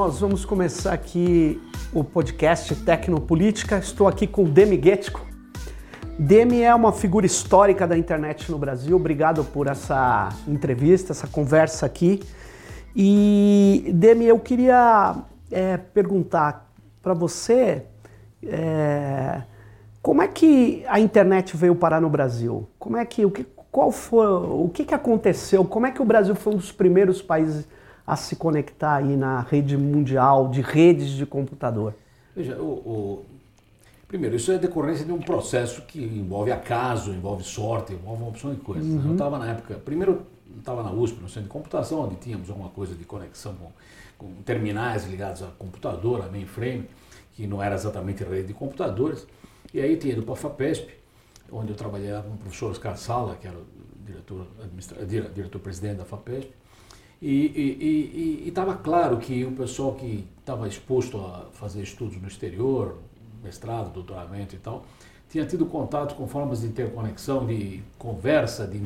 nós vamos começar aqui o podcast Tecnopolítica. Estou aqui com o Demi Guettico. Demi é uma figura histórica da internet no Brasil. Obrigado por essa entrevista, essa conversa aqui. E Demi, eu queria é, perguntar para você é, como é que a internet veio parar no Brasil? Como é que o que qual foi o que, que aconteceu? Como é que o Brasil foi um dos primeiros países a se conectar aí na rede mundial de redes de computador? Veja, o, o... primeiro, isso é decorrência de um processo que envolve acaso, envolve sorte, envolve uma opção de coisas. Né? Uhum. Eu estava na época, primeiro estava na USP, no centro de computação, onde tínhamos alguma coisa de conexão com, com terminais ligados a computador, a mainframe, que não era exatamente rede de computadores. E aí tinha ido para a FAPESP, onde eu trabalhei com o professor Oscar Sala, que era o diretor, diretor-presidente da FAPESP, e estava claro que o pessoal que estava exposto a fazer estudos no exterior, mestrado, doutoramento e tal, tinha tido contato com formas de interconexão, de conversa, de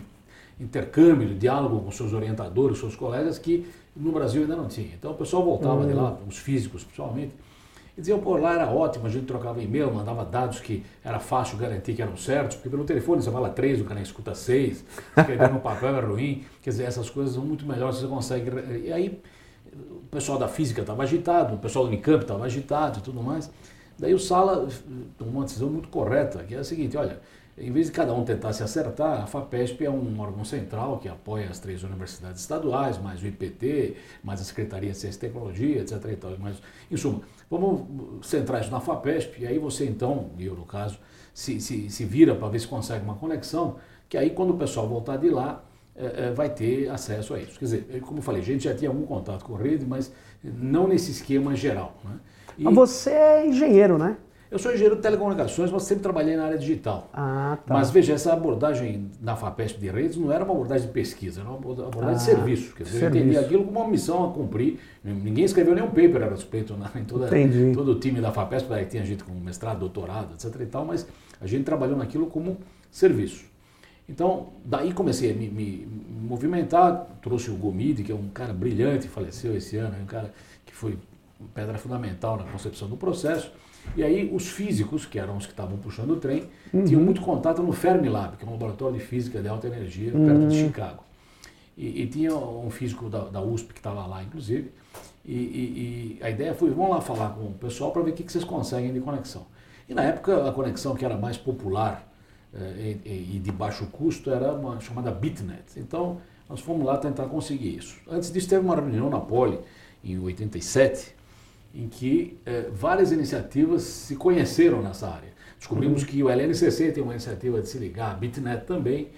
intercâmbio, de diálogo com seus orientadores, seus colegas, que no Brasil ainda não tinha. Então o pessoal voltava uhum. de lá, os físicos principalmente, e diziam, pô, lá era ótimo, a gente trocava e-mail, mandava dados que era fácil garantir que eram certos, porque pelo telefone você fala três, o cara escuta seis, escrever no papel é ruim, quer dizer, essas coisas são muito melhores, você consegue... E aí o pessoal da física estava agitado, o pessoal do Unicamp estava agitado e tudo mais. Daí o Sala tomou uma decisão muito correta, que é a seguinte, olha, em vez de cada um tentar se acertar, a FAPESP é um órgão central que apoia as três universidades estaduais, mais o IPT, mais a Secretaria de Ciência e Tecnologia, etc. E mas, em suma, vamos centrar isso na FAPESP, e aí você então, eu no caso, se, se, se vira para ver se consegue uma conexão, que aí quando o pessoal voltar de lá, é, é, vai ter acesso a isso. Quer dizer, como eu falei, a gente já tinha algum contato com a rede, mas não nesse esquema geral. Né? E... Mas você é engenheiro, né? Eu sou engenheiro de telecomunicações, mas sempre trabalhei na área digital. Ah, tá. Mas veja, essa abordagem na FAPESP de redes não era uma abordagem de pesquisa, era uma abordagem ah, de serviço. Quer dizer, serviço. eu entendi aquilo como uma missão a cumprir. Ninguém escreveu nenhum paper a respeito né, em toda, todo o time da FAPESP, daí tinha gente com mestrado, doutorado, etc. E tal, mas a gente trabalhou naquilo como serviço. Então, daí comecei a me, me movimentar, trouxe o Gomide, que é um cara brilhante, faleceu esse ano, um cara que foi pedra fundamental na concepção do processo. E aí os físicos, que eram os que estavam puxando o trem, uhum. tinham muito contato no Fermilab, que é um laboratório de física de alta energia uhum. perto de Chicago. E, e, tinha um físico da, da USP que estava lá, inclusive, e, e, e, a ideia foi, vamos lá falar com o pessoal para ver o que, que vocês conseguem de conexão. E na época a conexão que era mais popular eh, e, de baixo custo era uma chamada Bitnet. Então nós fomos lá tentar conseguir isso. Antes disso teve uma reunião na Poli, em 87, em que eh, várias iniciativas se conheceram nessa área. Descobrimos uhum. que o LNCC tem uma iniciativa de se ligar, a BitNet também.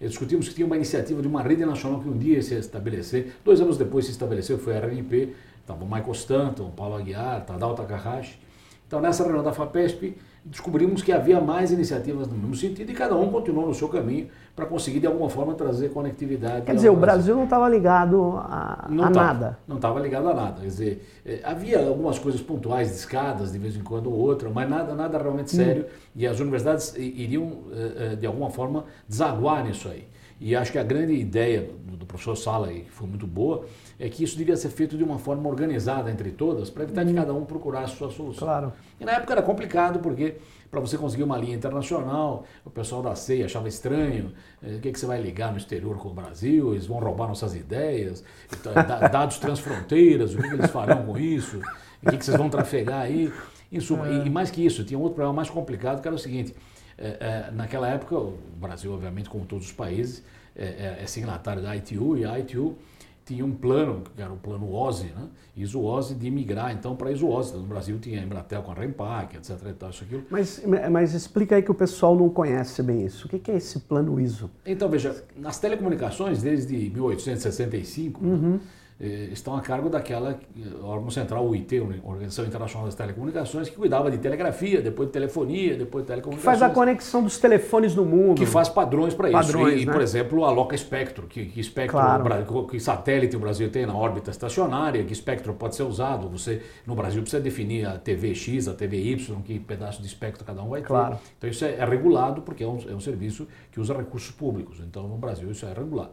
E discutimos que tinha uma iniciativa de uma rede nacional que um dia se estabelecer. Dois anos depois se estabeleceu, foi a RNP. Estava o Michael Stanton, o Paulo Aguiar, Tadao Takahashi. Então, nessa reunião da FAPESP, descobrimos que havia mais iniciativas no mesmo sentido e cada um continuou no seu caminho para conseguir, de alguma forma, trazer conectividade. Quer dizer, o Brasil não estava ligado a, não a tava, nada. Não estava ligado a nada. Quer dizer, é, havia algumas coisas pontuais, escadas, de vez em quando ou outra, mas nada, nada realmente hum. sério. E as universidades iriam, é, é, de alguma forma, desaguar nisso aí. E acho que a grande ideia do, do professor Sala, que foi muito boa, é que isso devia ser feito de uma forma organizada entre todas, para evitar hum. que cada um procurasse a sua solução. Claro. E na época era complicado, porque para você conseguir uma linha internacional, o pessoal da CEI achava estranho, eh, o que, que você vai ligar no exterior com o Brasil, eles vão roubar nossas ideias, então, dados transfronteiras, o que, que eles farão com isso, o que, que vocês vão trafegar aí. Em suma, é. e, e, mais que isso, tinha um outro problema mais complicado, que era o seguinte, é, é, naquela época, o Brasil, obviamente, como todos os países, é, é signatário da ITU, e a ITU tinha um plano, que era o plano OSI, né? ISO-OSI, de migrar então para ISO-OSI. Então, no Brasil tinha a Embratel com a Rempac, etc. E tal, isso, aquilo. Mas, mas explica aí que o pessoal não conhece bem isso. O que é esse plano ISO? Então, veja, nas telecomunicações, desde 1865, uhum. Eh, estão a cargo daquela eh, órgão central, o IT, Organização Internacional das Telecomunicações, que cuidava de telegrafia, depois de telefonia, depois de telecomunicações. Que faz a conexão dos telefones no mundo. Que faz padrões para isso. E, né? por exemplo, a Loca Espectro, que, que espectro, claro. que satélite o Brasil tem na órbita estacionária, que espectro pode ser usado. Você, no Brasil, precisa definir a TV X, a TV Y, que pedaço de espectro cada um vai ter. Claro. Então isso é, é regulado porque é um, é um serviço que usa recursos públicos. Então no Brasil isso é regulado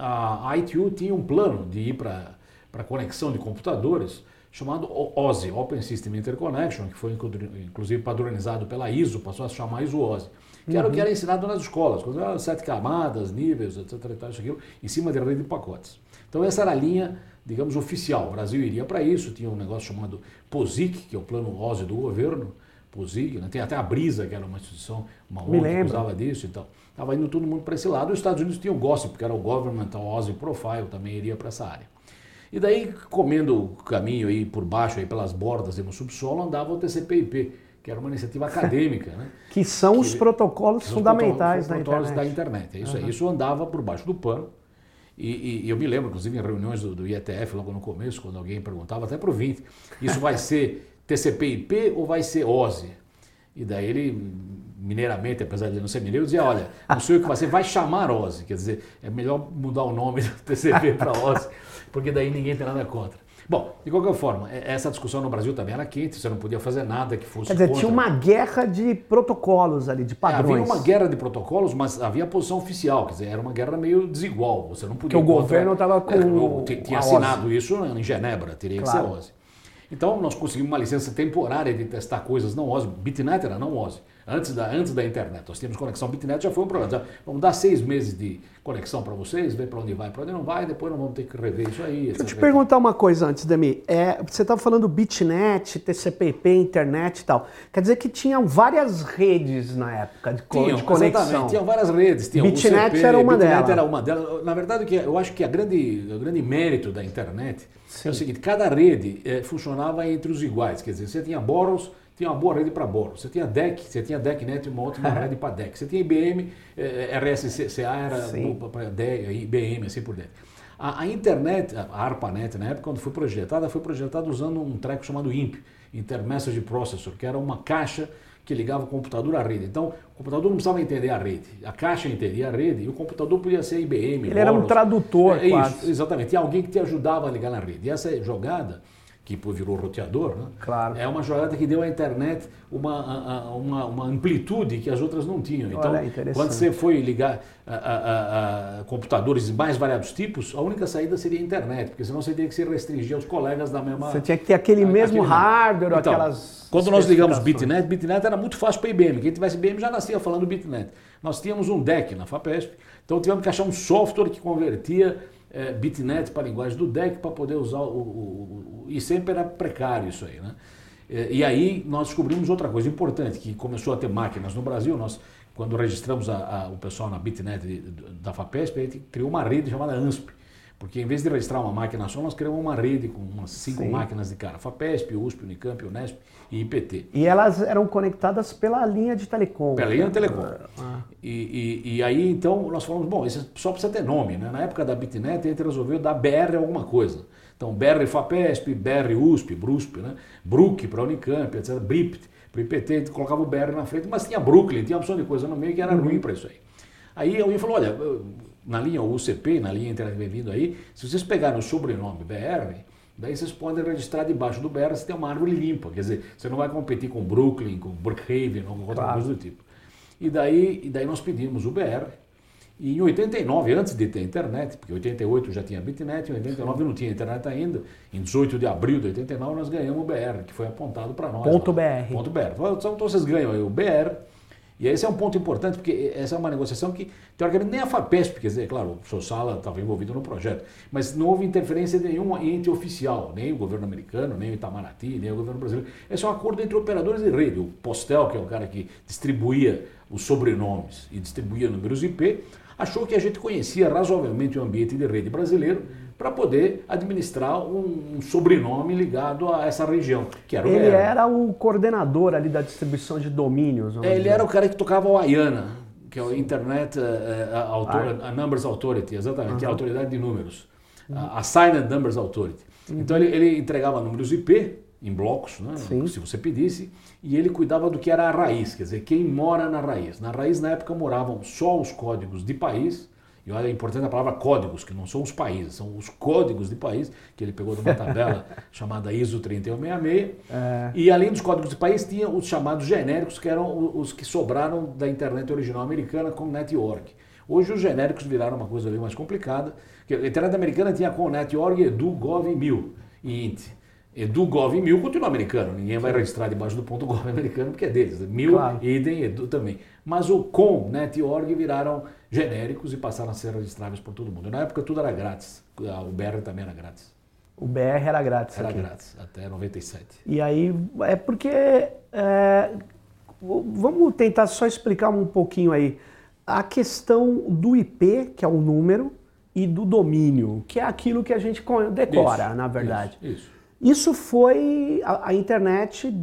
a ITU tinha um plano de ir para conexão de computadores chamado OSI, Open System Interconnection, que foi inclusive padronizado pela ISO, passou a se chamar ISO OSI, que era o que uhum. era ensinado nas escolas, com sete camadas, níveis, etc, etc, isso, aquilo, em cima de rede de pacotes. Então essa era a linha, digamos, oficial. O Brasil iria para isso, tinha um negócio chamado POSIC, que é o plano OSI do governo, POSIC, né? tem até a Brisa, que era uma instituição, uma ONG que usava disso e então. tal. Estava indo todo mundo para esse lado. Os Estados Unidos tinham o GOSSIP, que era o Governmental OSI Profile, também iria para essa área. E daí, comendo o caminho aí por baixo, aí pelas bordas e no subsolo, andava o TCP/IP, que era uma iniciativa acadêmica, né? que são que, os protocolos que fundamentais os protocolos da internet. É isso uhum. aí. Isso andava por baixo do pano. E, e, e, eu me lembro, inclusive, em reuniões do, do, IETF, logo no começo, quando alguém perguntava, até para o 20, isso vai ser TCP/IP ou vai ser OSI? E daí ele, mineiramente, apesar de não ser mineiro, dizia, olha, não sei o que vai ser, vai chamar OSI. Quer dizer, é melhor mudar o nome do TCP para OSI, porque daí ninguém tem nada contra. Bom, de qualquer forma, essa discussão no Brasil também era quente, você não podia fazer nada que fosse Quer dizer, contra. tinha uma guerra de protocolos ali, de padrões. É, havia uma guerra de protocolos, mas havia a posição oficial, quer dizer, era uma guerra meio desigual, você não podia... Que o governo estava com... É, tinha assinado isso em Genebra, teria claro. que ser OSI. Então, nós conseguimos uma licença temporária de testar coisas não OSI. Bitnet era não OSI. Antes da, antes da internet. Nós tínhamos conexão Bitnet, já foi um problema. Já, vamos dar seis meses de conexão para vocês, ver para onde vai, para onde não vai, depois nós vamos ter que rever isso aí. Deixa eu te perguntar uma coisa antes, Demi. É, você estava falando Bitnet, TCP/IP, internet e tal. Quer dizer que tinham várias redes na época de, tinham, de conexão. Exatamente, tinham várias redes. Tinham Bitnet CP, era uma Bitnet delas. era uma delas. Na verdade, eu acho que a grande, o grande mérito da internet Sim. é o seguinte, cada rede é, funcionava entre os iguais. Quer dizer, você tinha boros tinha uma boa rede para Boro. Você tinha DEC, você tinha DECnet e uma outra rede para DEC. Você tinha IBM, eh, RSCA era para IBM, assim por dentro. A, a, internet, a ARPANET, na época, quando foi projetada, foi projetada usando um treco chamado IMP, Intermessage Processor, que era uma caixa que ligava o computador à rede. Então, o computador não precisava entender a rede. A caixa entendia a rede e o computador podia ser IBM. Ele Boros. era um tradutor, é, quase. Isso, exatamente. Tinha alguém que te ajudava a ligar na rede. E essa jogada que virou roteador, né? Claro. é uma jogada que deu à internet uma, uma, uma amplitude que as outras não tinham. Então, Olha, quando você foi ligar a, a, a, computadores de mais variados tipos, a única saída seria a internet, porque senão você teria que se restringir aos colegas da mesma... Você tinha que ter aquele mesmo aquele... hardware, então, aquelas... Quando nós ligamos Bitnet, Bitnet era muito fácil para IBM. Quem tivesse IBM já nascia falando Bitnet. Nós tínhamos um deck na FAPESP, então tivemos que achar um software que convertia é, Bitnet para a linguagem do DEC para poder usar o, o, o, E sempre era precário isso aí, né? É, e aí nós descobrimos outra coisa importante, que começou a ter máquinas no Brasil, nós, quando registramos a, a, o pessoal na Bitnet da FAPESP, a gente criou uma rede chamada ANSP, porque em vez de registrar uma máquina só, nós criamos uma rede com umas cinco Sim. máquinas de cara. FAPESP, USP, Unicamp, Unesp e IPT. E elas eram conectadas pela linha de telecom. Pela linha de telecom. Ah. E, e, e, aí, então, nós falamos, bom, isso só precisa ter nome. Né? Na época da Bitnet, a gente resolveu dar BR alguma coisa. Então, BR FAPESP, BR USP, BRUSP, né? BRUC para Unicamp, etc. BRIPT. Para o IPT, a gente colocava o BR na frente, mas tinha Brooklyn, tinha uma opção de coisa no meio que era uhum. ruim para isso aí. Aí alguém falou, olha na linha UCP, na linha Internet Bem-vindo aí, se vocês pegarem o sobrenome BR, daí vocês podem registrar debaixo do BR se tem uma árvore limpa. Quer dizer, você não vai competir com Brooklyn, com Brookhaven ou outra claro. coisa do tipo. E daí, e daí nós pedimos o BR. E em 89, antes de ter internet, porque em 88 já tinha Bitnet, em 89 não tinha internet ainda, em 18 de abril de 89 nós ganhamos o BR, que foi apontado para nós. Ponto lá. BR. Ponto BR. Então vocês ganham aí o BR, e esse é um ponto importante, porque essa é uma negociação que, teoricamente, nem a FAPESP, quer dizer, claro, o seu Sala estava envolvido no projeto, mas não houve interferência de nenhum ente oficial, nem o governo americano, nem o Itamaraty, nem o governo brasileiro. Esse é um acordo entre operadores de rede. O Postel, que é o cara que distribuía os sobrenomes e distribuía números IP, achou que a gente conhecia razoavelmente o ambiente de rede brasileiro para poder administrar um, um, sobrenome ligado a essa região, que era o Ele era o coordenador ali da distribuição de domínios. É, ele era o cara que tocava o AIANA, que é o Internet uh, uh, a Numbers Authority, exatamente, uhum. que é a autoridade de números. Uhum. A Assigned Numbers Authority. Uhum. Então ele, ele, entregava números IP em blocos, né, se você pedisse, e ele cuidava do que era a raiz, quer dizer, quem mora na raiz. Na raiz, na época, moravam só os códigos de país, e olha, é importante a palavra códigos, que não são os países, são os códigos de país, que ele pegou de uma tabela chamada ISO 3166. É. E além dos códigos de país, tinha os chamados genéricos, que eram os que sobraram da internet original americana com network. Hoje os genéricos viraram uma coisa mais complicada. A internet americana tinha com network, edu, gov, mil e int. E do Gov.mil continua americano. Ninguém vai registrar debaixo do ponto .gov americano porque é deles. Mil, claro. idem, edu também. Mas o com, net e org viraram genéricos e passaram a ser registráveis por todo mundo. Na época tudo era grátis. O BR também era grátis. O BR era grátis Era aqui. grátis, até 97. E aí, é porque... É, vamos tentar só explicar um pouquinho aí. A questão do IP, que é o número, e do domínio, que é aquilo que a gente decora, isso, na verdade. Isso, isso. Isso foi a, a, internet,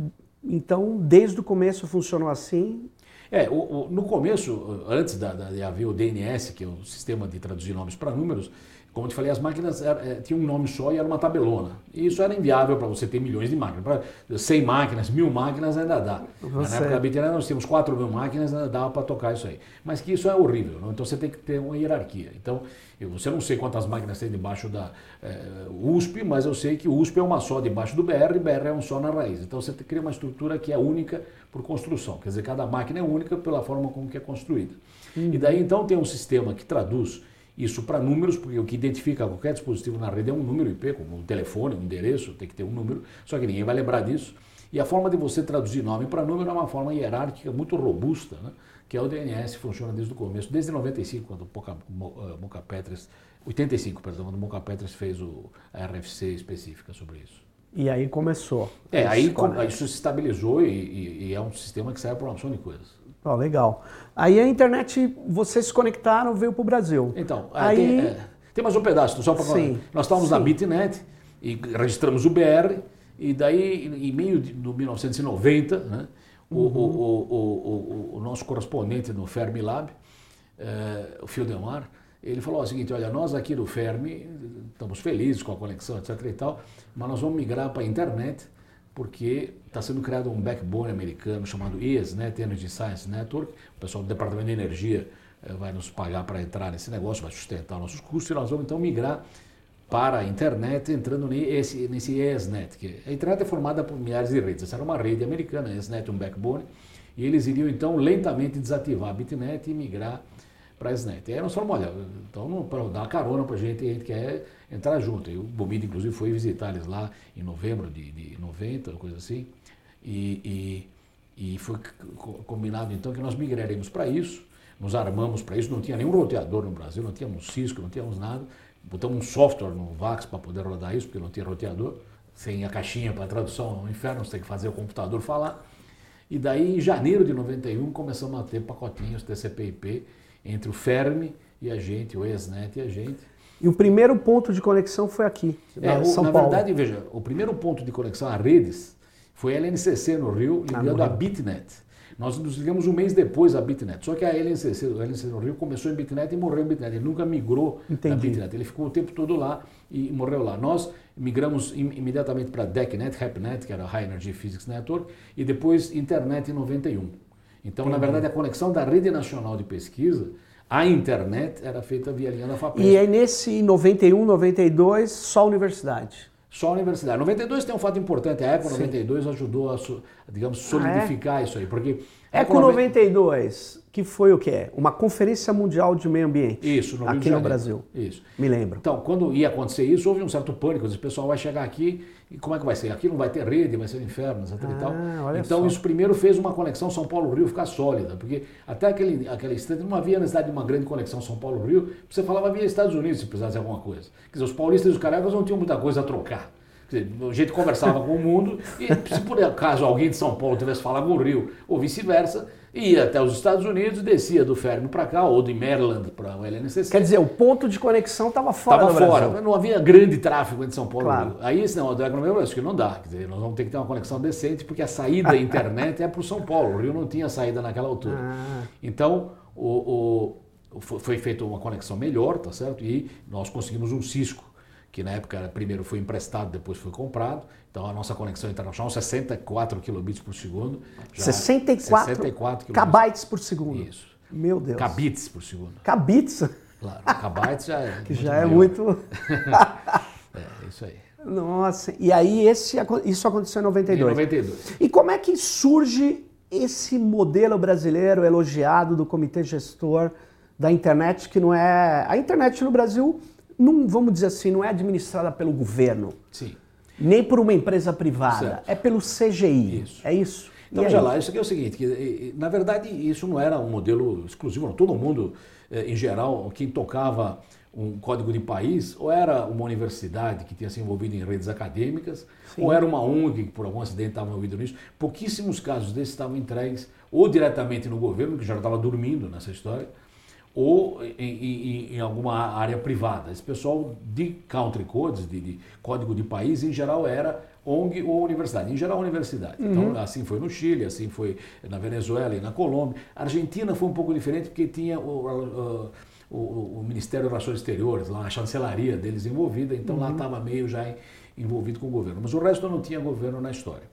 então, desde o começo funcionou assim? É, o, o, no começo, antes da, de haver o DNS, que é o sistema de traduzir nomes para números, como eu te falei, as máquinas é, tinham um nome só e era uma tabelona. E isso era inviável para você ter milhões de máquinas. Para 100 máquinas, mil máquinas ainda dá. Você... Na época da Bitcoin nós tínhamos 4 mil máquinas, ainda dava para tocar isso aí. Mas que isso é horrível, não? então você tem que ter uma hierarquia. Então, eu, você não sei quantas máquinas tem debaixo da é, USP, mas eu sei que o USP é uma só debaixo do BR e BR é um só na raiz. Então você cria uma estrutura que é única por construção. Quer dizer, cada máquina é única pela forma como que é construída. Uhum. E daí então tem um sistema que traduz isso para números, porque o que identifica qualquer dispositivo na rede é um número IP, como um telefone, um endereço, tem que ter um número, só que ninguém vai lembrar disso. E a forma de você traduzir nome para número é uma forma hierárquica muito robusta, né? que é o DNS, funciona desde o começo, desde 95, quando o Moca, Moca Petras, 85, perdão, quando o Moca Petras fez o, a RFC específica sobre isso. E aí começou. É, aí isso se estabilizou e, e, e, é um sistema que serve para uma opção de coisas. Oh, legal. Aí a internet, vocês se conectaram, veio para o Brasil. Então, aí... Tem, é, tem, mais um pedaço, só para. Nós estávamos Sim. na Bitnet e registramos o BR, e daí, em meio de 1990, né, uhum. o, o, o, o, nosso correspondente no Fermilab, é, o Fildemar, ele falou o seguinte, olha, nós aqui do Fermi estamos felizes com a conexão, etc e tal, mas nós vamos migrar para a internet porque está sendo criado um backbone americano chamado ESNet, Energy Science Network. O pessoal do Departamento de Energia eh, vai nos pagar para entrar nesse negócio, vai sustentar nossos custos e nós vamos então migrar para a internet entrando nesse, nesse ESNet. Que a internet é formada por milhares de redes. Essa era uma rede americana, ESNet, um backbone, e eles iriam então lentamente desativar a Bitnet e migrar para a SNET. E aí nós falamos, olha, então para dar uma carona para a gente, a gente quer entrar junto. E o Bomida, inclusive, foi visitar eles lá em novembro de, de 90, coisa assim. E, e, e foi combinado então que nós migraremos para isso, nos armamos para isso, não tinha nenhum roteador no Brasil, não tínhamos Cisco, não tínhamos nada. Botamos um software no VAX para poder rodar isso, porque não tinha roteador. Sem a caixinha para tradução no inferno, você tem que fazer o computador falar. E daí, em janeiro de 91, começamos a ter pacotinhos TCP/IP entre o Fermi e a gente, o ESNet e a gente. E o primeiro ponto de conexão foi aqui, é, na, o, São na Paulo. verdade, veja, o primeiro ponto de conexão a redes foi a LNCC no Rio, ah, ligando a Bitnet. Nós nos ligamos um mês depois a Bitnet. Só que a LNCC, a LNCC no Rio começou em Bitnet e morreu em Bitnet. Ele nunca migrou Entendi. na Bitnet. Ele ficou o tempo todo lá e morreu lá. Nós migramos im imediatamente para DECnet, HAPNet, que era High Energy Physics Network, e depois Internet em 91. Então, Entendi. na verdade, a conexão da Rede Nacional de Pesquisa à internet era feita via linha da FAPESP. E aí nesse 91, 92, só a universidade? Só a universidade. 92 tem um fato importante, a Eco Sim. 92 ajudou a, digamos, solidificar ah, é? isso aí, porque... Eco 92, que foi o quê? Uma conferência mundial de meio ambiente. Isso, no Aqui no Brasil. Isso. Me lembro. Então, quando ia acontecer isso, houve um certo pânico. O pessoal vai chegar aqui e como é que vai ser? Aqui não vai ter rede, vai ser um inferno, etc. Ah. Então, só. isso primeiro fez uma conexão São Paulo-Rio ficar sólida, porque até aquele, aquele instante não havia necessidade de uma grande conexão São Paulo-Rio. Você falava via Estados Unidos se precisasse de alguma coisa. Quer dizer, os paulistas e os cariocas não tinham muita coisa a trocar. Dizer, a gente conversava com o mundo e se por acaso alguém de São Paulo tivesse falado com o Rio ou vice-versa, ia até os Estados Unidos, descia do Fermo para cá ou de Maryland para o LNCC. Quer dizer, o ponto de conexão estava fora Estava fora, Brasil. não havia grande tráfego entre São Paulo claro. e Rio. Aí negócio do agronomia, acho que não dá, quer dizer, nós vamos ter que ter uma conexão decente porque a saída da internet é para o São Paulo, o Rio não tinha saída naquela altura. Ah. Então, o, o, foi feita uma conexão melhor, tá certo? E nós conseguimos um Cisco que na época primeiro foi emprestado, depois foi comprado. Então a nossa conexão internacional 64 kilobits por segundo. 64, 64 kbytes por segundo. Isso. Meu Deus. Kbits por segundo. Kbits? Claro, kbytes já é que já é muito. é, isso aí. Nossa, e aí esse, isso aconteceu em 92. Em 92. E como é que surge esse modelo brasileiro elogiado do comitê gestor da internet, que não é. A internet no Brasil não, vamos dizer assim, não é administrada pelo governo. Sim. Nem por uma empresa privada, Certo. é pelo CGI. Isso. É isso? Então, E veja lá, isso aqui é o seguinte, que, na verdade isso não era um modelo exclusivo, não. todo mundo, eh, em geral, quem tocava um código de país, ou era uma universidade que tinha se envolvido em redes acadêmicas, ou era uma ONG que por algum acidente estava envolvido nisso. Pouquíssimos casos desses estavam entregues ou diretamente no governo, que já estava dormindo nessa história, ou em, em- em alguma área privada. Esse pessoal de country codes, de, de código de país, em geral era ONG ou universidade. Em geral, universidade. Então, assim foi no Chile, assim foi na Venezuela e na Colômbia. A Argentina foi um pouco diferente porque tinha o, o, o- o Ministério das Relações Exteriores, lá a chancelaria deles envolvida, então lá estava meio já envolvido com o governo. Mas o resto não tinha governo na história.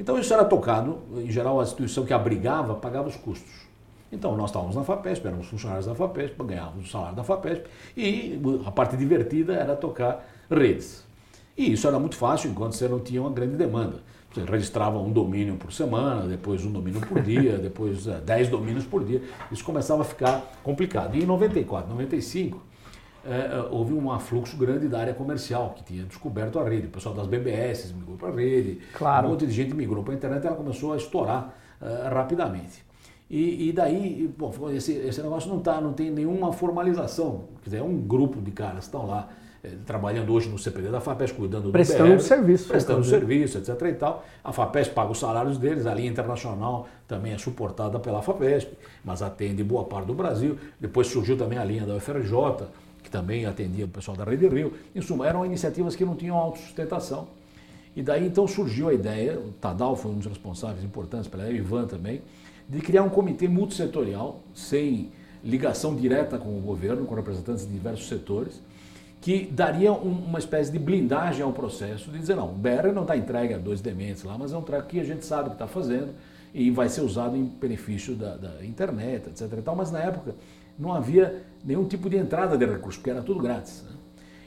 Então isso era tocado, em geral a instituição que abrigava pagava os custos. Então nós estávamos na FAPESP, éramos funcionários da FAPESP, ganhávamos o salário da FAPESP e a parte divertida era tocar redes. E isso era muito fácil enquanto você não tinha uma grande demanda. Você registrava um domínio por semana, depois um domínio por dia, depois eh, 10 domínios por dia. Isso começava a ficar complicado. E em 94, 95, eh, eh, houve um afluxo grande da área comercial, que tinha descoberto a rede. O pessoal das BBS migrou para a rede, Claro. um monte de gente migrou para a internet e ela começou a estourar eh, rapidamente. E, e daí, bom, esse, esse negócio não, tá, não tem nenhuma formalização. Quer dizer, é um grupo de caras que estão lá eh, trabalhando hoje no CPD da FAPES, cuidando Prestando do BR, serviço, Prestando serviço, etc. E tal. A FAPESP paga os salários deles, a linha internacional também é suportada pela FAPESP, mas atende boa parte do Brasil. Depois surgiu também a linha da UFRJ, que também atendia o pessoal da Rede Rio. Em suma, eram iniciativas que não tinham autossustentação. E daí então surgiu a ideia, o Tadal foi um dos responsáveis importantes pela o Ivan também, de criar um comitê multissetorial, sem ligação direta com o governo, com representantes de diversos setores, que daria um- uma espécie de blindagem ao processo, de dizer, não, o BR não está entregue a dois dementes lá, mas é um treco que a gente sabe o que está fazendo e vai ser usado em benefício da, da internet, etc. E tal, mas na época não havia nenhum tipo de entrada de recursos, porque era tudo grátis. né?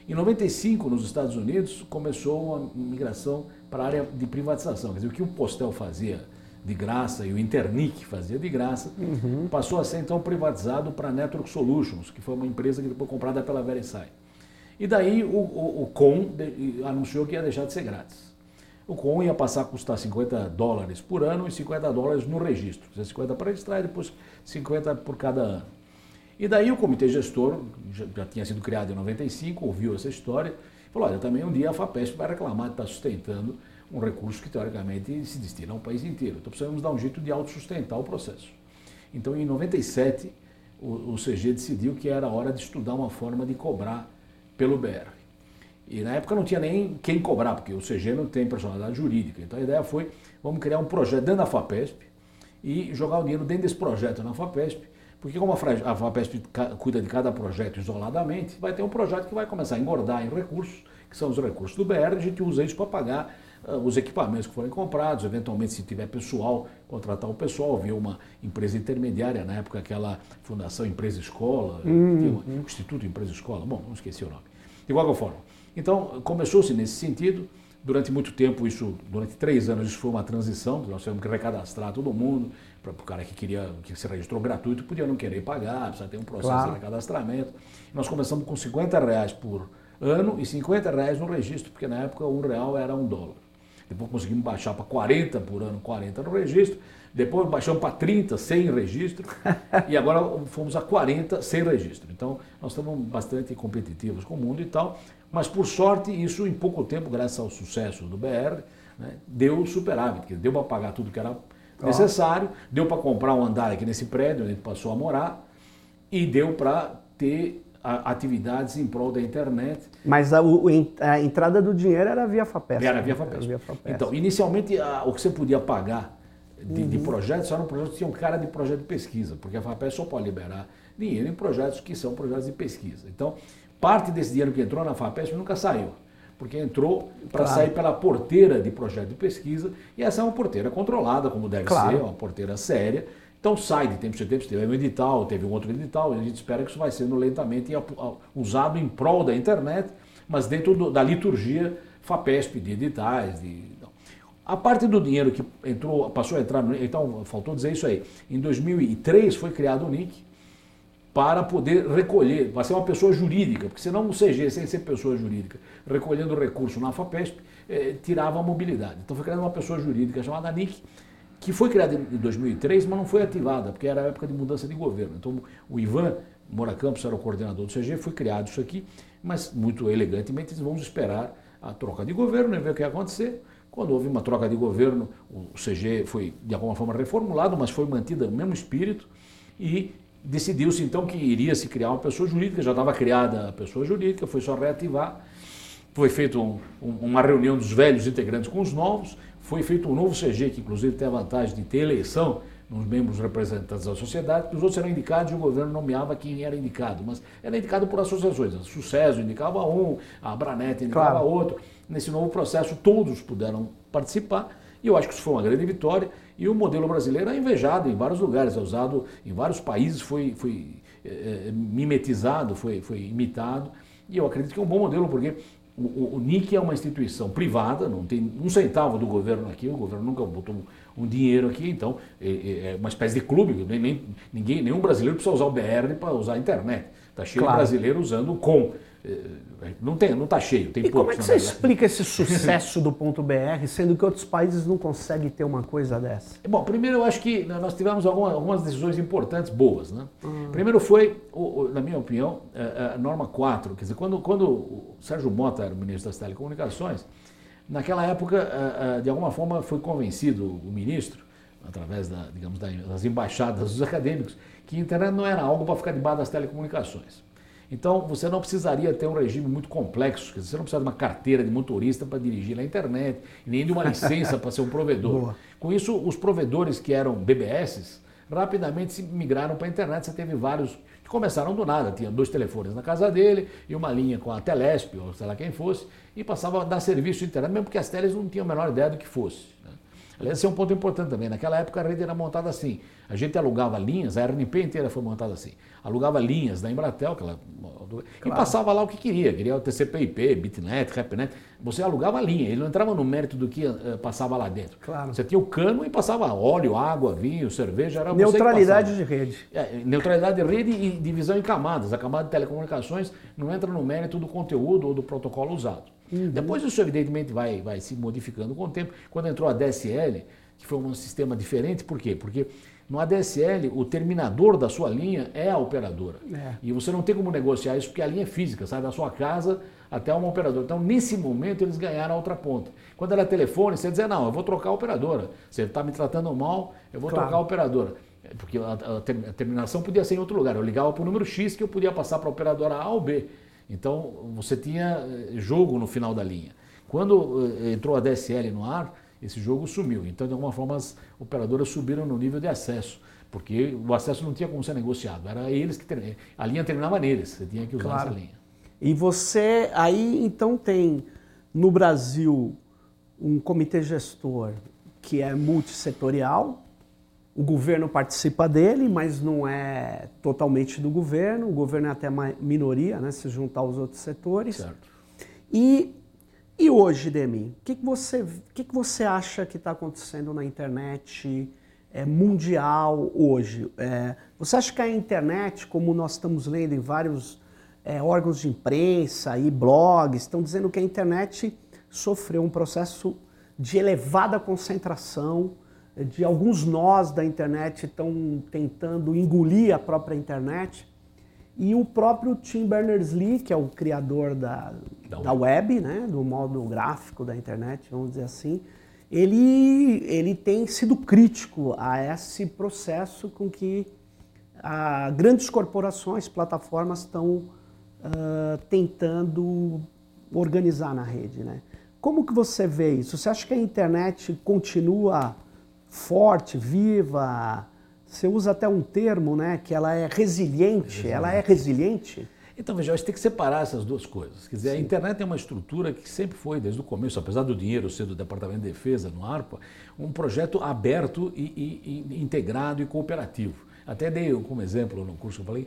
Em 95, nos Estados Unidos, começou uma migração para a área de privatização. Quer dizer, o que o Postel fazia de graça e o Internic fazia de graça, passou a ser então privatizado para a Network Solutions, que foi uma empresa que depois comprada pela VeriSign. E daí o, o, o Com de- anunciou que ia deixar de ser grátis. O Com ia passar a custar 50 dólares por ano e 50 dólares no registro. Quer dizer, 50 para registrar e depois 50 por cada ano. E daí o comitê gestor, já, já tinha sido criado em 95, ouviu essa história, falou, olha, também um dia a FAPESP vai reclamar de estar sustentando um recurso que teoricamente se destina ao país inteiro. Então precisamos dar um jeito de autossustentar o processo. Então em 97 o, CG decidiu que era hora de estudar uma forma de cobrar pelo BR. E na época não tinha nem quem cobrar, porque o CG não tem personalidade jurídica. Então a ideia foi, vamos criar um projeto dentro da FAPESP e jogar o dinheiro dentro desse projeto na FAPESP, porque como a a FAPESP cuida de cada projeto isoladamente, vai ter um projeto que vai começar a engordar em recursos, que são os recursos do BR, a gente usa isso para pagar os equipamentos que forem comprados, eventualmente se tiver pessoal, contratar o pessoal, havia uma empresa intermediária, na época aquela Fundação Empresa Escola, tinha uma- Instituto Empresa Escola, bom, não esqueci o nome. De qualquer forma. Então, começou-se nesse sentido, durante muito tempo, isso, durante três anos, isso foi uma transição, nós tivemos que recadastrar todo mundo, para o cara que queria, que se registrou gratuito, podia não querer pagar, precisa ter um processo Claro. de recadastramento. Nós começamos com 50 reais por ano e 50 reais no registro, porque na época um real era um dólar. Depois conseguimos baixar para 40 por ano, 40 no registro. Depois baixamos para 30 sem registro. e agora fomos a 40 sem registro. Então nós estamos bastante competitivos com o mundo e tal. Mas por sorte, isso em pouco tempo, graças ao sucesso do BR, né, deu superávit, que deu para pagar tudo que era necessário, deu para comprar um andar aqui nesse prédio, onde a gente passou a morar, e deu para ter atividades em prol da internet Mas a, a entrada do dinheiro era via FAPESP. era via né? FAPESP. via FAPESP. Então, inicialmente, a- o que você podia pagar de, de projetos eram projetos que tinham cara de projeto de pesquisa, porque a FAPESP só pode liberar dinheiro em projetos que são projetos de pesquisa. Então, parte desse dinheiro que entrou na FAPESP nunca saiu, porque entrou para Claro. sair pela porteira de projeto de pesquisa, e essa é uma porteira controlada, como deve Claro. ser, uma porteira séria. Então sai de tempo em tempo, teve um edital, teve um outro edital, e a gente espera que isso vai sendo lentamente usado em prol da internet, mas dentro do- da liturgia FAPESP, de editais. De, a parte do dinheiro que entrou, passou a entrar então faltou dizer isso aí. Em 2003 foi criado o NIC, para poder recolher, para ser uma pessoa jurídica, porque senão o CG, sem ser pessoa jurídica, recolhendo recurso na FAPESP, eh, tirava a mobilidade. Então foi criada uma pessoa jurídica chamada NIC, que foi criada em 2003, mas não foi ativada, porque era a época de mudança de governo. Então o Ivan Moura Campos era o coordenador do CG, foi criado isso aqui, mas muito elegantemente vamos esperar a troca de governo e ver o que ia acontecer. Quando houve uma troca de governo, o CG foi de alguma forma reformulado, mas foi mantido o mesmo espírito e decidiu-se então que iria se criar uma pessoa jurídica, já estava criada a pessoa jurídica, foi só reativar. Foi feita um, uma reunião dos velhos integrantes com os novos, foi feito um novo CG, que inclusive tem a vantagem de ter eleição nos membros representantes da sociedade, que os outros eram indicados e o governo nomeava quem era indicado, mas era indicado por associações. A Sucesso indicava um, a Branet indicava claro. outro. Nesse novo processo, todos puderam participar e eu acho que isso foi uma grande vitória. E o modelo brasileiro é invejado em vários lugares, é usado em vários países, foi, foi é, mimetizado, foi, foi imitado. E eu acredito que é um bom modelo, porque o, o, o NIC é uma instituição privada, não tem um centavo do governo aqui, o governo nunca botou um, um dinheiro aqui, então é, é, é, uma espécie de clube, nem, nem, ninguém, nenhum brasileiro precisa usar o BR para usar a internet. Está cheio claro. de brasileiro usando o COM. É, não tem, não está cheio, tem e. Como é que você explica esse sucesso do ponto BR, sendo que outros países não conseguem ter uma coisa dessa? Bom, primeiro eu acho que nós tivemos algumas, algumas decisões importantes, boas. Né? Hum. Primeiro foi, na minha opinião, a norma 4. Quer dizer, quando, quando o Sérgio Mota era o ministro das Telecomunicações, naquela época, de alguma forma, foi convencido o ministro, através da, digamos, das embaixadas dos acadêmicos, que a internet não era algo para ficar debaixo das telecomunicações. Então, você não precisaria ter um regime muito complexo, você não precisa de uma carteira de motorista para dirigir na internet, nem de uma licença para ser um provedor. Boa. Com isso, os provedores que eram BBS rapidamente se migraram para a internet. Você teve vários que começaram do nada, tinha dois telefones na casa dele e uma linha com a Telesp, ou sei lá quem fosse, e passava a dar serviço de internet, mesmo porque as teles não tinham a menor ideia do que fosse. Aliás, esse é um ponto importante também. Naquela época a rede era montada assim. A gente alugava linhas, a RNP inteira foi montada assim. Alugava linhas da Embratel, que ela, claro. e passava lá o que queria. Queria o TCP/IP, Bitnet, RapNet. Você alugava a linha, ele não entrava no mérito do que uh, passava lá dentro. Claro. Você tinha o cano e passava óleo, água, vinho, cerveja. Era neutralidade de rede. É, neutralidade de rede e divisão em camadas. A camada de telecomunicações não entra no mérito do conteúdo ou do protocolo usado. Uhum. Depois isso evidentemente vai, vai se modificando com o tempo. Quando entrou a DSL, que foi um sistema diferente, por quê? Porque no ADSL, o terminador da sua linha é a operadora. É. E você não tem como negociar isso porque a linha é física, sai da sua casa até uma operadora. Então, nesse momento, eles ganharam a outra ponta. Quando ela é telefone, você diz, não, eu vou trocar a operadora. Você está me tratando mal, eu vou claro. trocar a operadora. Porque a, a, a, terminação podia ser em outro lugar. Eu ligava para o número X que eu podia passar para a operadora A ou B. Então, você tinha eh, jogo no final da linha. Quando eh, entrou a DSL no ar, esse jogo sumiu. Então, de alguma forma, as operadoras subiram no nível de acesso, porque o acesso não tinha como ser negociado. Era eles que ter... a linha terminava neles, você tinha que usar claro. essa linha. E você aí então tem no Brasil um comitê gestor que é multissetorial, o governo participa dele, mas não é totalmente do governo. O governo é até minoria, né, se juntar aos outros setores. Certo. E, e hoje, Demi, o que, que, você, que, que você acha que está acontecendo na internet é, mundial hoje? É, você acha que a internet, como nós estamos lendo em vários é, órgãos de imprensa e blogs, estão dizendo que a internet sofreu um processo de elevada concentração de alguns nós da internet estão tentando engolir a própria internet. E o próprio Tim Berners-Lee, que é o criador da, da, da web, né, do modo gráfico da internet, vamos dizer assim, ele, ele tem sido crítico a esse processo com que a, grandes corporações, plataformas estão uh, tentando organizar na rede. Né? Como que você vê isso? Você acha que a internet continua forte, viva. Você usa até um termo, né, que ela é resiliente. Ela é resiliente? Então, veja, a gente tem que separar essas duas coisas. Quer dizer, Sim. a internet é uma estrutura que sempre foi, desde o começo, apesar do dinheiro ser do Departamento de Defesa, no ARPA, um projeto aberto e, e, e integrado e cooperativo. Até dei como exemplo no curso que eu falei,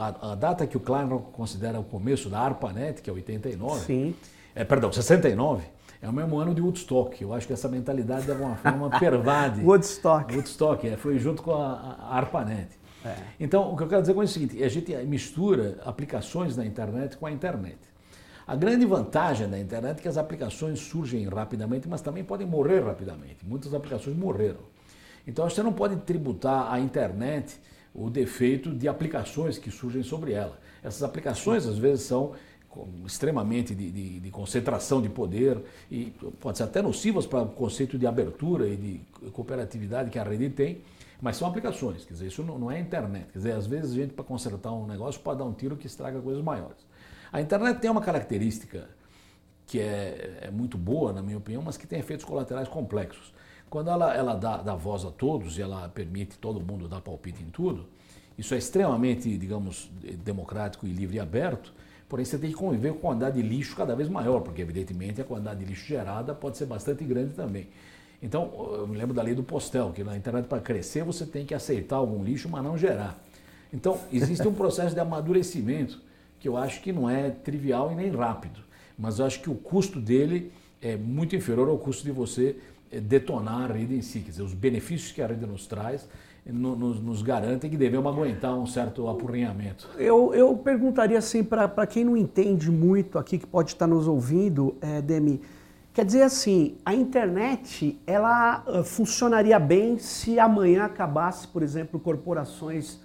a, a, data que o Klein considera o começo da ARPANET, que é 89, Sim. É, perdão, 69, é o mesmo ano de Woodstock. Eu acho que essa mentalidade, de alguma forma, pervade. Woodstock. Woodstock, é, foi junto com a, a ARPANET. É. Então, o que eu quero dizer com isso é o seguinte: a gente mistura aplicações na internet com a internet. A grande vantagem da internet é que as aplicações surgem rapidamente, mas também podem morrer rapidamente. Muitas aplicações morreram. Então você não pode tributar à internet o defeito de aplicações que surgem sobre ela. Essas aplicações às vezes são extremamente de, de, de, concentração de poder e pode ser até nocivas para o conceito de abertura e de cooperatividade que a rede tem, mas são aplicações, quer dizer, isso não, não é internet. Quer dizer, às vezes a gente para consertar um negócio pode dar um tiro que estraga coisas maiores. A internet tem uma característica que é, é muito boa, na minha opinião, mas que tem efeitos colaterais complexos. Quando ela, ela dá, dá voz a todos e ela permite todo mundo dar palpite em tudo, isso é extremamente, digamos, democrático e livre e aberto, porém você tem que conviver com a quantidade de lixo cada vez maior, porque evidentemente a quantidade de lixo gerada pode ser bastante grande também. Então, eu me lembro da lei do postel, que na internet para crescer você tem que aceitar algum lixo, mas não gerar. Então, existe um processo de amadurecimento que eu acho que não é trivial e nem rápido, mas eu acho que o custo dele é muito inferior ao custo de você eh, detonar a rede em si. Quer dizer, os benefícios que a rede nos traz nos, nos garantem que devemos aguentar um certo apurrinhamento. Eu, eu perguntaria assim, para quem não entende muito aqui, que pode estar nos ouvindo, é, Demi, quer dizer assim, a internet, ela uh, funcionaria bem se amanhã acabasse, por exemplo, corporações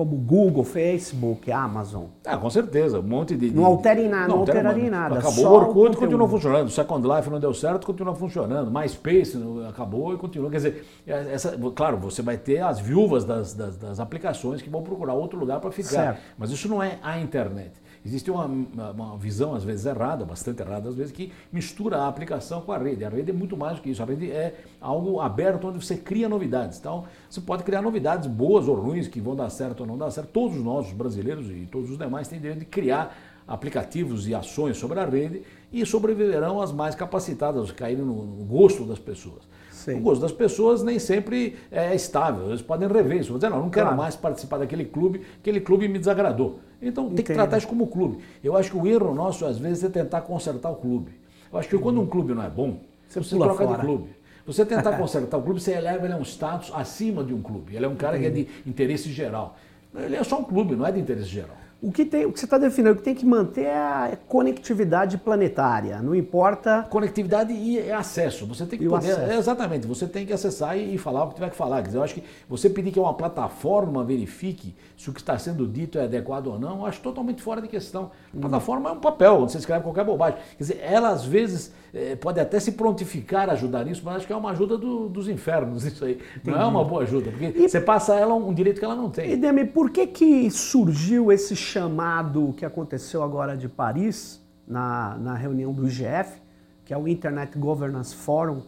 como Google, Facebook, Amazon. Ah, com certeza, um monte de. Não altera em nada, não, não alteraria em nada. Acabou o Orkut continua funcionando, o Second Life não deu certo, continua funcionando, MySpace acabou e continua. Quer dizer, é, essa, claro, você vai ter as viúvas das, das, das aplicações que vão procurar outro lugar para ficar. Certo. Mas isso não é a internet. Existe uma, uma, visão, às vezes errada, bastante errada, às vezes, que mistura a aplicação com a rede. A rede é muito mais do que isso. A rede é algo aberto onde você cria novidades. Então, você pode criar novidades boas ou ruins, que vão dar certo ou não dar certo. Todos nós, os brasileiros e todos os demais, têm direito de criar aplicativos e ações sobre a rede e sobreviverão as mais capacitadas, caírem no gosto das pessoas. Sim. O gosto das pessoas nem sempre é estável, eles podem rever isso. Vou dizer, não, não quero claro. mais participar daquele clube, aquele clube me desagradou. Então tem que tratar isso como clube. Eu acho que o erro nosso, às vezes, é tentar consertar o clube. Eu acho que quando um clube não é bom, você, você troca fora. de clube. Você tentar consertar o clube, você eleva ele a um status acima de um clube. Ele é um cara que é de interesse geral. Ele é só um clube, não é de interesse geral. O que, tem, o que você está definindo, o que tem que manter é a conectividade planetária, não importa. Conectividade e acesso. Você tem que poder. É, exatamente, você tem que acessar e, e, falar o que tiver que falar. Quer dizer, eu acho que você pedir que uma plataforma verifique se o que está sendo dito é adequado ou não, eu acho totalmente fora de questão. A hum. plataforma é um papel, onde você escreve qualquer bobagem. Quer dizer, ela às vezes é, pode até se prontificar a ajudar nisso, mas acho que é uma ajuda do, dos infernos isso aí. Entendi. Não é uma boa ajuda, porque e, você passa ela um direito que ela não tem. E Demi, por que que surgiu esse chamado que aconteceu agora de Paris, na, na reunião do IGF, que é o Internet Governance Forum,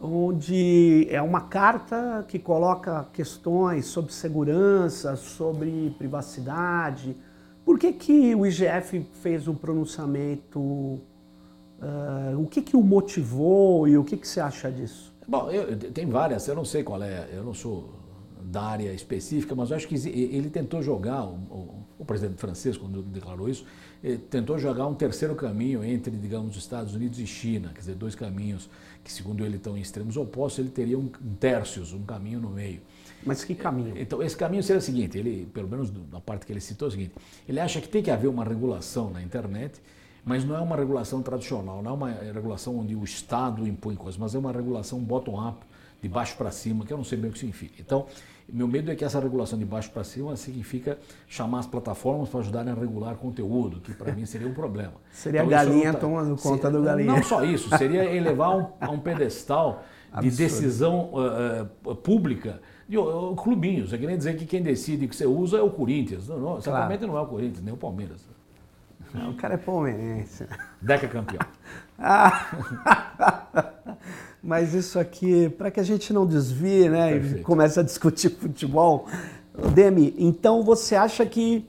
onde é uma carta que coloca questões sobre segurança, sobre privacidade. Por que, que o IGF fez um pronunciamento? Uh, o que, que o motivou e o que, que você acha disso? Bom, eu, tem várias, eu não sei qual é, eu não sou da área específica, mas acho que ele tentou jogar, o presidente francês, quando declarou isso, tentou jogar um terceiro caminho entre, digamos, os Estados Unidos e China, quer dizer, dois caminhos que, segundo ele, estão em extremos opostos, ele teria um, um tercios, um caminho no meio. Mas que caminho? Então, esse caminho seria o seguinte, ele, pelo menos na parte que ele citou, é o seguinte, ele acha que tem que haver uma regulação na internet, mas não é uma regulação tradicional, não é uma regulação onde o Estado impõe coisas, mas é uma regulação bottom-up, de baixo para cima, que eu não sei bem o que significa. Então, meu medo é que essa regulação de baixo para cima significa chamar as plataformas para ajudarem a regular conteúdo, que para mim seria um problema. Seria então, a galinha tá, tomando conta do galinha. Não só isso, seria elevar um, a um pedestal de decisão uh, uh, pública de uh, clubinhos. É que nem dizer que quem decide que você usa é o Corinthians. Não, não, certamente claro. não é o Corinthians, nem o Palmeiras. Não, o cara é palmeirense. Deca campeão. Mas isso aqui, para que a gente não desvie, né, Perfeito. e comece a discutir futebol, Demi, então você acha que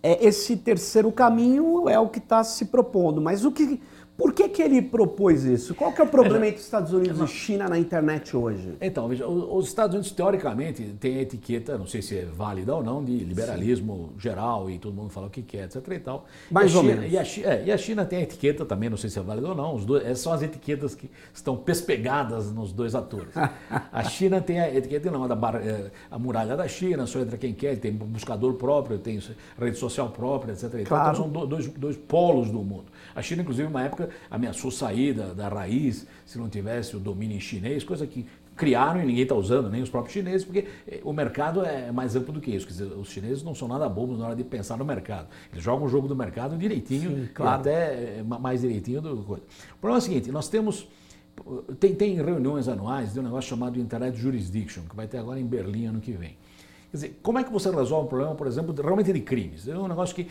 é, esse terceiro caminho é o que está se propondo, mas o que, Por que, que ele propôs isso? Qual que é o problema entre Estados Unidos e China na internet hoje? Então, veja, os Estados Unidos, teoricamente, tem a etiqueta, não sei se é válida ou não, de liberalismo Sim. geral e todo mundo fala o que quer, etc. e tal. Mais e ou China, menos. E a, China, é, e a, China, tem a etiqueta também, não sei se é válida ou não. Os dois, essas são as etiquetas que estão pespegadas nos dois atores. a China tem a etiqueta, não, da bar, é, a muralha da China, só entra quem quer, tem buscador próprio, tem rede social própria, etc. Claro. Então, são dois, dois polos do mundo. A China, inclusive, uma época ameaçou sair da, da raiz se não tivesse o domínio chinês, coisa que criaram e ninguém está usando, nem os próprios chineses, porque eh, o mercado é mais amplo do que isso. Quer dizer, os chineses não são nada bobos na hora de pensar no mercado. Eles jogam o jogo do mercado direitinho, Sim, claro. até eh, mais direitinho do coisa. O problema é o seguinte, nós temos. Tem, tem reuniões anuais de um negócio chamado Internet Jurisdiction, que vai ter agora em Berlim ano que vem. Quer dizer, como é que você resolve um problema, por exemplo, realmente de crimes? É um negócio que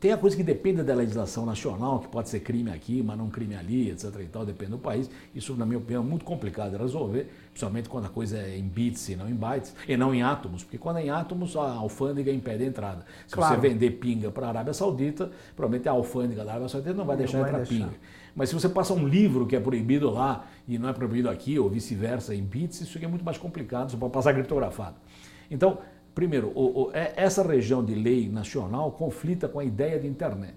tem a coisa que depende da legislação nacional, que pode ser crime aqui, mas não crime ali, etc. e tal, depende do país. Isso, na minha opinião, é muito complicado de resolver, principalmente quando a coisa é em bits e não em bytes, e não em átomos, porque quando é em átomos, a alfândega impede a entrada. Se Claro. você vender pinga para a Arábia Saudita, provavelmente a alfândega da Arábia Saudita não vai Não deixar vai entrar deixar. pinga. Mas se você passa um livro que é proibido lá e não é proibido aqui, ou vice-versa, em bits, isso aqui é muito mais complicado, você pode passar criptografado. Então, primeiro, o- o- é- essa região de lei nacional conflita com a ideia de internet.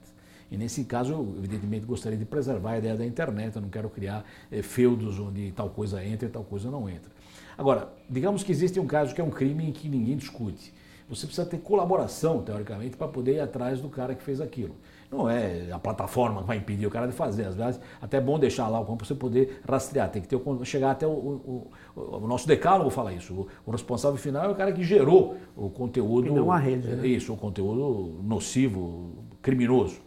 E nesse caso, eu evidentemente gostaria de preservar a ideia da internet, eu não quero criar eh, feudos onde tal coisa entra e tal coisa não entra. Agora, digamos que existe um caso que é um crime em que ninguém discute. Você precisa ter colaboração, teoricamente, para poder ir atrás do cara que fez aquilo. Não é a plataforma que vai impedir o cara de fazer. Às vezes, até é bom deixar lá o campo para você poder rastrear. Tem que ter, chegar até o, o- o- o nosso decálogo fala isso. O, o responsável final é o cara que gerou o conteúdo. E não a rede, né? Isso, o conteúdo nocivo, criminoso.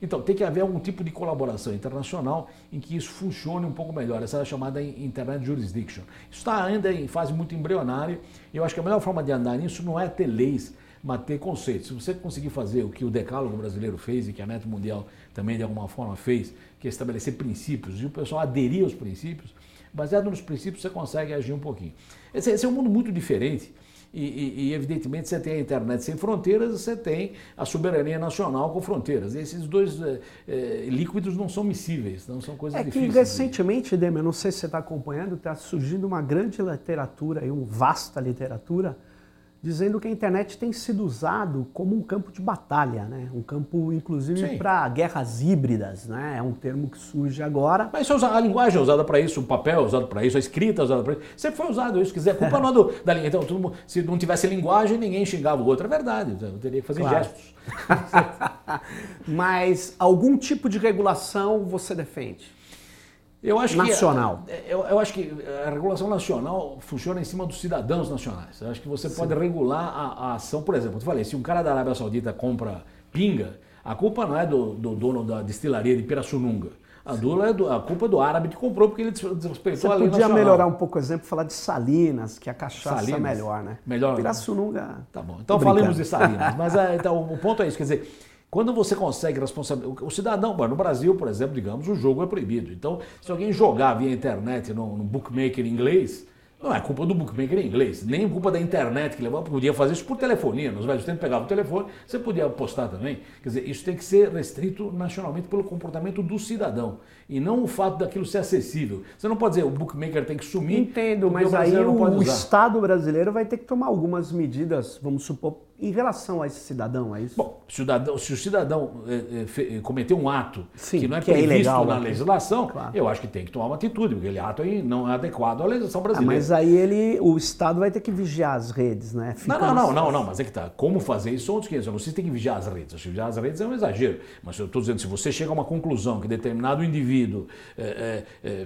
Então, tem que haver algum tipo de colaboração internacional em que isso funcione um pouco melhor. Essa é a chamada Internet Jurisdiction. Isso está ainda em fase muito embrionária e eu acho que a melhor forma de andar nisso não é ter leis, mas ter conceitos. Se você conseguir fazer o que o Decálogo brasileiro fez e que a Net Mundial também de alguma forma fez, que é estabelecer princípios e o pessoal aderir aos princípios, baseado nos princípios você consegue agir um pouquinho. Esse, esse é um mundo muito diferente. E, e- e, evidentemente você tem a internet sem fronteiras, você tem a soberania nacional com fronteiras. Esses dois eh, eh, líquidos não são miscíveis, não são coisas É que difíceis. de- recentemente, Demi, eu não sei se você está acompanhando, está surgindo uma grande literatura, e uma vasta literatura, dizendo que a internet tem sido usado como um campo de batalha, né? Um campo, inclusive, para guerras híbridas, né? É um termo que surge agora. Mas isso é a linguagem é usada para isso, o papel é usado para isso, a escrita é usada para isso. Sempre foi usado isso. Se quiser, culpa não é do, da linguagem. Então, mundo- se não tivesse linguagem, ninguém xingava o outro. É verdade, eu teria que fazer Claro. gestos. Mas algum tipo de regulação você defende? Eu acho Nacional. Que, eu, eu acho que a regulação nacional funciona em cima dos cidadãos nacionais. Eu acho que você pode regular a, a ação. Por exemplo, eu te falei, se um cara da Arábia Saudita compra pinga, a culpa não é do, do dono da destilaria de Pirassununga. A, dula é do- a culpa é do árabe que comprou porque ele des- desrespeitou Você a lei podia nacional. melhorar um pouco o exemplo, falar de Salinas, que a cachaça é Salinas? melhor, né? Melhor. Pirassununga. Tá bom. Então falemos de Salinas. Mas é, então, o ponto é isso, quer dizer, quando você consegue responsabilizar. O cidadão, no Brasil, por exemplo, digamos, o jogo é proibido. Então, se alguém jogar via internet num, num bookmaker inglês, não é culpa do bookmaker inglês, nem culpa da internet que levou, podia fazer isso por telefonia. Nos velhos tempos pegava o telefone, você podia apostar também. Quer dizer, isso tem que ser restrito nacionalmente pelo comportamento do cidadão e não o fato daquilo ser acessível. Você não pode dizer o bookmaker tem que sumir. Entendo, mas o aí o usar. Estado brasileiro vai ter que tomar algumas medidas, vamos supor, em relação a esse cidadão, é isso? Bom, cidadão- se o cidadão fe- eh, cometeu um ato Sim, que não é que é previsto ilegal na aqui. legislação, Claro. eu acho que tem que tomar uma atitude, porque aquele ato aí não é adequado à legislação Ah, brasileira. mas aí ele, o Estado vai ter que vigiar as redes, né? Fica Não, não, não, não, não, mas é que tá. Como fazer isso são outros 500. Eu não sei se tem que vigiar as redes. Que vigiar as redes é um exagero. Mas eu estou dizendo, se você chega a uma conclusão que determinado indivíduo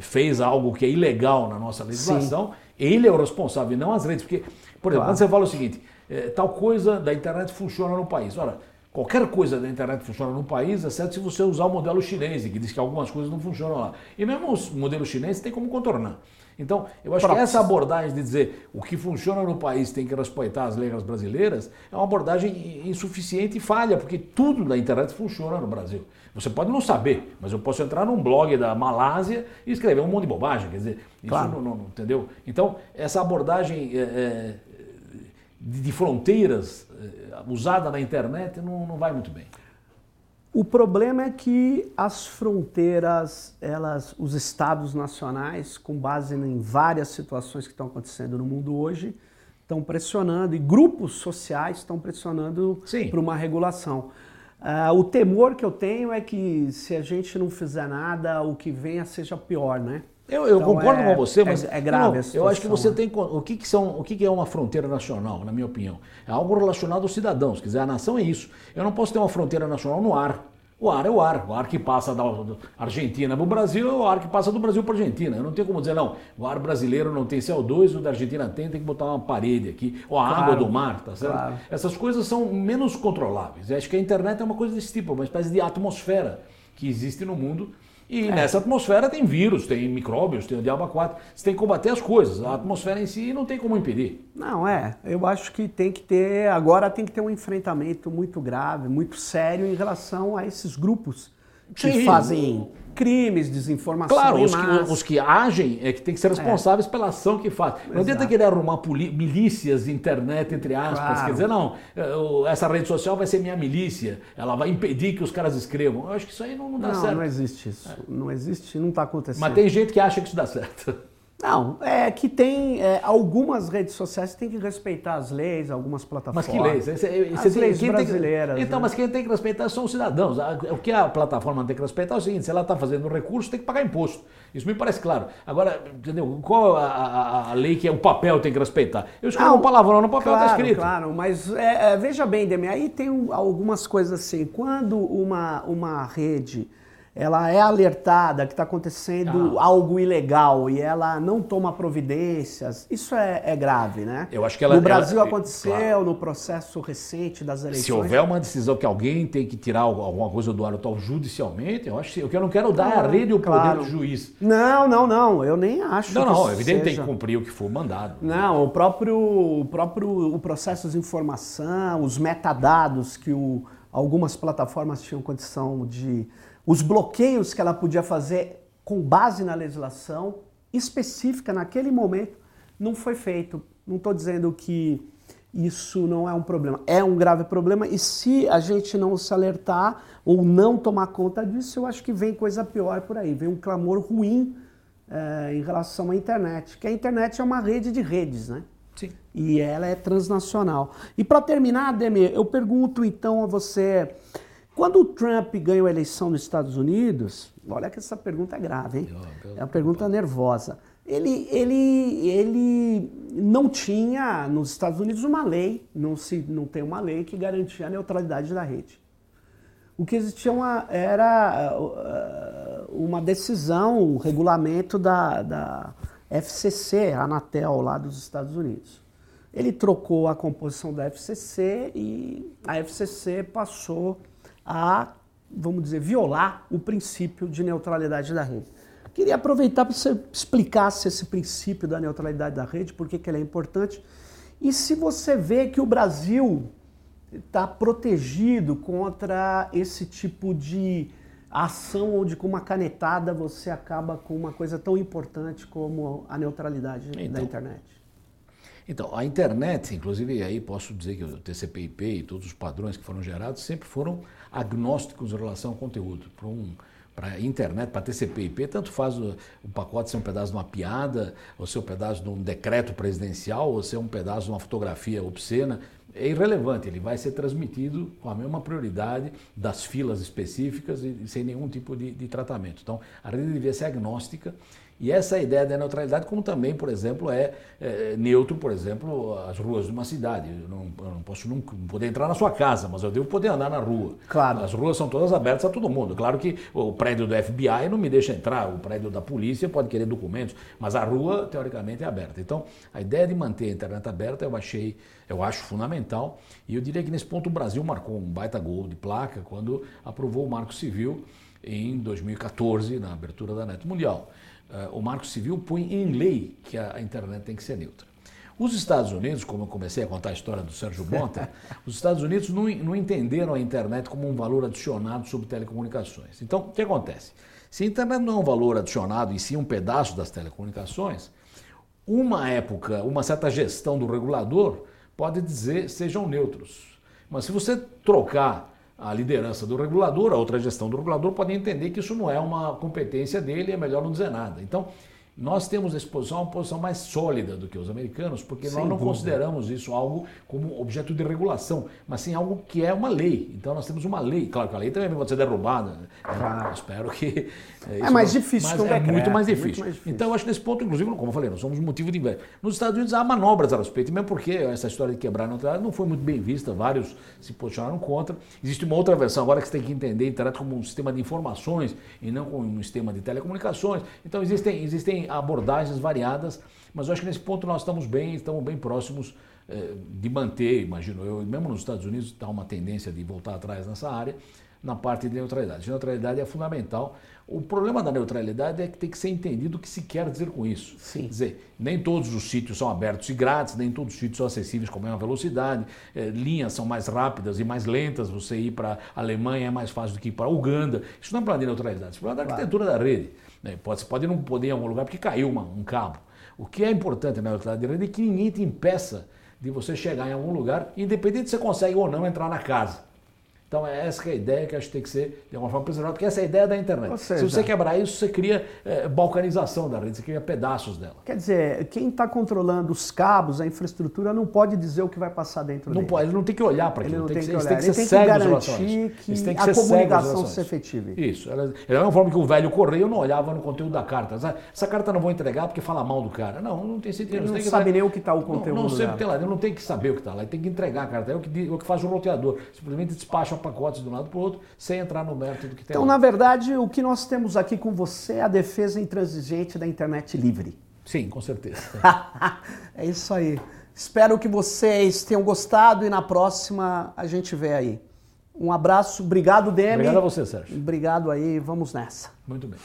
fez algo que é ilegal na nossa legislação, ele é o responsável e não as redes. Porque, por exemplo, Claro. quando você fala o seguinte, eh, tal coisa da internet funciona no país. Ora, qualquer coisa da internet funciona no país, exceto se você usar o modelo chinês, que diz que algumas coisas não funcionam lá. E mesmo os modelos chineses tem como contornar. Então, eu acho que essa abordagem de dizer o que funciona no país tem que respeitar as regras brasileiras é uma abordagem insuficiente e falha, porque tudo na internet funciona no Brasil. Você pode não saber, mas eu posso entrar num blog da Malásia e escrever um monte de bobagem, quer dizer, isso Claro. não, não- entendeu? Então, essa abordagem é, é, de, de fronteiras é, usada na internet não, não vai muito bem. O problema é que as fronteiras, elas, os estados nacionais, com base em várias situações que estão acontecendo no mundo hoje, estão pressionando e grupos sociais estão pressionando para uma regulação. Uh, o temor que eu tenho é que se a gente não fizer nada, o que venha seja pior, né? Eu, eu então concordo é, com você, mas é, é grave. Não, eu acho que você tem o que, que são o que, que é uma fronteira nacional, na minha opinião, é algo relacionado aos cidadãos. Quer dizer, a nação é isso. Eu não posso ter uma fronteira nacional no ar. O ar é o ar. O ar que passa da Argentina para o Brasil é o ar que passa do Brasil para a Argentina. Eu não tenho como dizer, não, o ar brasileiro não tem CO2, o da Argentina tem, tem que botar uma parede aqui. Ou a claro, água do mar, tá certo? Claro. Essas coisas são menos controláveis. Eu acho que a internet é uma coisa desse tipo, uma espécie de atmosfera que existe no mundo e é. nessa atmosfera tem vírus, tem micróbios, tem o diabo 4. Você tem que combater as coisas. A atmosfera em si não tem como impedir. Não, é. Eu acho que tem que ter. Agora tem que ter um enfrentamento muito grave, muito sério em relação a esses grupos que Sim. fazem crimes, desinformação Claro, os que, os que, agem é que tem que ser responsáveis é. pela ação que faz. Não adianta querer arrumar milícias de internet, entre aspas. Claro. Quer dizer, não, essa rede social vai ser minha milícia, ela vai impedir que os caras escrevam. Eu acho que isso aí não, não dá não, certo. Não, existe isso. É. Não existe, não está acontecendo. Mas tem gente que acha que isso dá certo. Não, é que tem é, algumas redes sociais que têm que respeitar as leis, algumas plataformas. Mas que leis? Esse, as tem, leis brasileiras. Tem, então, né? mas quem tem que respeitar são os cidadãos. O que a plataforma tem que respeitar é o seguinte: se ela está fazendo recurso, tem que pagar imposto. Isso me parece claro. Agora, entendeu? Qual a, a, a lei que é o papel tem que respeitar? Eu escrevo um palavrão no papel, está escrito. Claro, mas é, é, veja bem, Demi, aí tem algumas coisas assim. Quando uma, uma rede ela é alertada que está acontecendo ah. algo ilegal e ela não toma providências, isso é, é grave, né? Eu acho que ela, no Brasil ela, aconteceu, claro. no processo recente das eleições. Se houver uma decisão que alguém tem que tirar alguma coisa do ar tal judicialmente, eu acho que o que eu não quero dar é a rede o claro. poder do juiz. Não, não, não, eu nem acho. Não, não, evidente seja... tem que cumprir o que for mandado. Não, o próprio, o próprio o processo de informação, os metadados que o, algumas plataformas tinham condição de os bloqueios que ela podia fazer com base na legislação específica naquele momento não foi feito. Não estou dizendo que isso não é um problema, é um grave problema e se a gente não se alertar ou não tomar conta disso, eu acho que vem coisa pior por aí, vem um clamor ruim é, em relação à internet, que a internet é uma rede de redes, né? Sim. E ela é transnacional. E para terminar, Demir, eu pergunto então a você, quando o Trump ganhou a eleição nos Estados Unidos, olha que essa pergunta é grave, hein? É uma pergunta nervosa. Ele, ele, ele não tinha nos Estados Unidos uma lei, não, se, não tem uma lei que garantia a neutralidade da rede. O que existia uma, era uh, uma decisão, um regulamento da, da FCC, a Anatel, lá dos Estados Unidos. Ele trocou a composição da FCC e a FCC passou a, vamos dizer, violar o princípio de neutralidade da rede. Queria aproveitar para você explicasse esse princípio da neutralidade da rede, por que ele é importante, e se você vê que o Brasil está protegido contra esse tipo de ação onde com uma canetada você acaba com uma coisa tão importante como a neutralidade então, da internet. Então, a internet, inclusive aí posso dizer que o TCP/IP e todos os padrões que foram gerados sempre foram agnósticos em relação ao conteúdo. Para um, internet, para TCP/IP, tanto faz o, o, pacote ser um pedaço de uma piada, ou ser um pedaço de um decreto presidencial, ou ser um pedaço de uma fotografia obscena, é irrelevante. Ele vai ser transmitido com a mesma prioridade das filas específicas e sem nenhum tipo de, de tratamento. Então, a rede devia ser agnóstica e essa ideia da neutralidade, como também, por exemplo, é, é neutro, por exemplo, as ruas de uma cidade. Eu não, eu não posso nunca poder entrar na sua casa, mas eu devo poder andar na rua. Claro. As ruas são todas abertas a todo mundo. Claro que o prédio do FBI não me deixa entrar, o prédio da polícia pode querer documentos, mas a rua, teoricamente, é aberta. Então, a ideia de manter a internet aberta eu achei, eu acho fundamental. E eu diria que nesse ponto o Brasil marcou um baita gol de placa quando aprovou o Marco Civil em 2014, na abertura da Net Mundial. Uh, o Marco Civil põe em lei que a, a, internet tem que ser neutra. Os Estados Unidos, como eu comecei a contar a história do Sérgio Bonta, os Estados Unidos não, não entenderam a internet como um valor adicionado sobre telecomunicações. Então, o que acontece? Se a internet não é um valor adicionado e sim um pedaço das telecomunicações, uma época, uma certa gestão do regulador pode dizer sejam neutros. Mas se você trocar a liderança do regulador, a outra gestão do regulador, podem entender que isso não é uma competência dele, é melhor não dizer nada. Então, nós temos nessa posição uma posição mais sólida do que os americanos, porque Sem nós não dúvida. consideramos isso algo como objeto de regulação, mas sim algo que é uma lei. Então nós temos uma lei. Claro que a lei também pode ser derrubada. Né? Ah. Espero que. É, é mais difícil mas é muito mais difícil. muito mais difícil. Então eu acho que nesse ponto, inclusive, como eu falei, nós somos motivo de inveja. Nos Estados Unidos há manobras a respeito, mesmo porque essa história de quebrar a neutralidade não foi muito bem vista, vários se posicionaram contra. Existe uma outra versão agora que você tem que entender a internet como um sistema de informações e não como um sistema de telecomunicações. Então existem, existem abordagens variadas, mas eu acho que nesse ponto nós estamos bem, estamos bem próximos eh, de manter, imagino eu, mesmo nos Estados Unidos está uma tendência de voltar atrás nessa área, na parte de neutralidade. Neutralidade é fundamental. O problema da neutralidade é que tem que ser entendido o que se quer dizer com isso. Sim. Quer dizer, nem todos os sítios são abertos e grátis, nem todos os sítios são acessíveis com a mesma velocidade, eh, linhas são mais rápidas e mais lentas, você ir para a Alemanha é mais fácil do que ir para a Uganda. Isso não é problema de neutralidade, isso é problema da arquitetura claro. da rede. Né? Pode, você pode não poder ir em algum lugar porque caiu uma, um cabo. O que é importante na neutralidade de rede é que ninguém te impeça de você chegar em algum lugar, independente se você consegue ou não entrar na casa. Então é essa que é a ideia que acho que tem que ser de alguma forma preservada, porque essa é a ideia da internet. Seja, Se você quebrar isso, você cria é, balcanização da rede, você cria pedaços dela. Quer dizer, quem está controlando os cabos, a infraestrutura, não pode dizer o que vai passar dentro não dele. Pode, ele não tem que olhar para aquilo, ele tem, tem, que, que, tem que ser ser cego garantir que, que a comunicação se efetive. Isso. Da mesma forma que o velho correio não olhava no conteúdo da carta. Essa carta não vou entregar porque fala mal do cara. Não, não tem sentido. Ele não sabe nem o que está o conteúdo. Não, não sempre tem lá, ele não tem que saber o que está lá, ele tem que entregar a carta. É o que, é o que faz o roteador. Simplesmente despacha pacotes de um lado para o outro, sem entrar no mérito do que tem. Então, lá. na verdade, o que nós temos aqui com você é a defesa intransigente da internet livre. Sim, com certeza. é isso aí. Espero que vocês tenham gostado e na próxima a gente vê aí. Um abraço, obrigado, Demi. Obrigado a você, Sérgio. Obrigado aí, vamos nessa. Muito bem.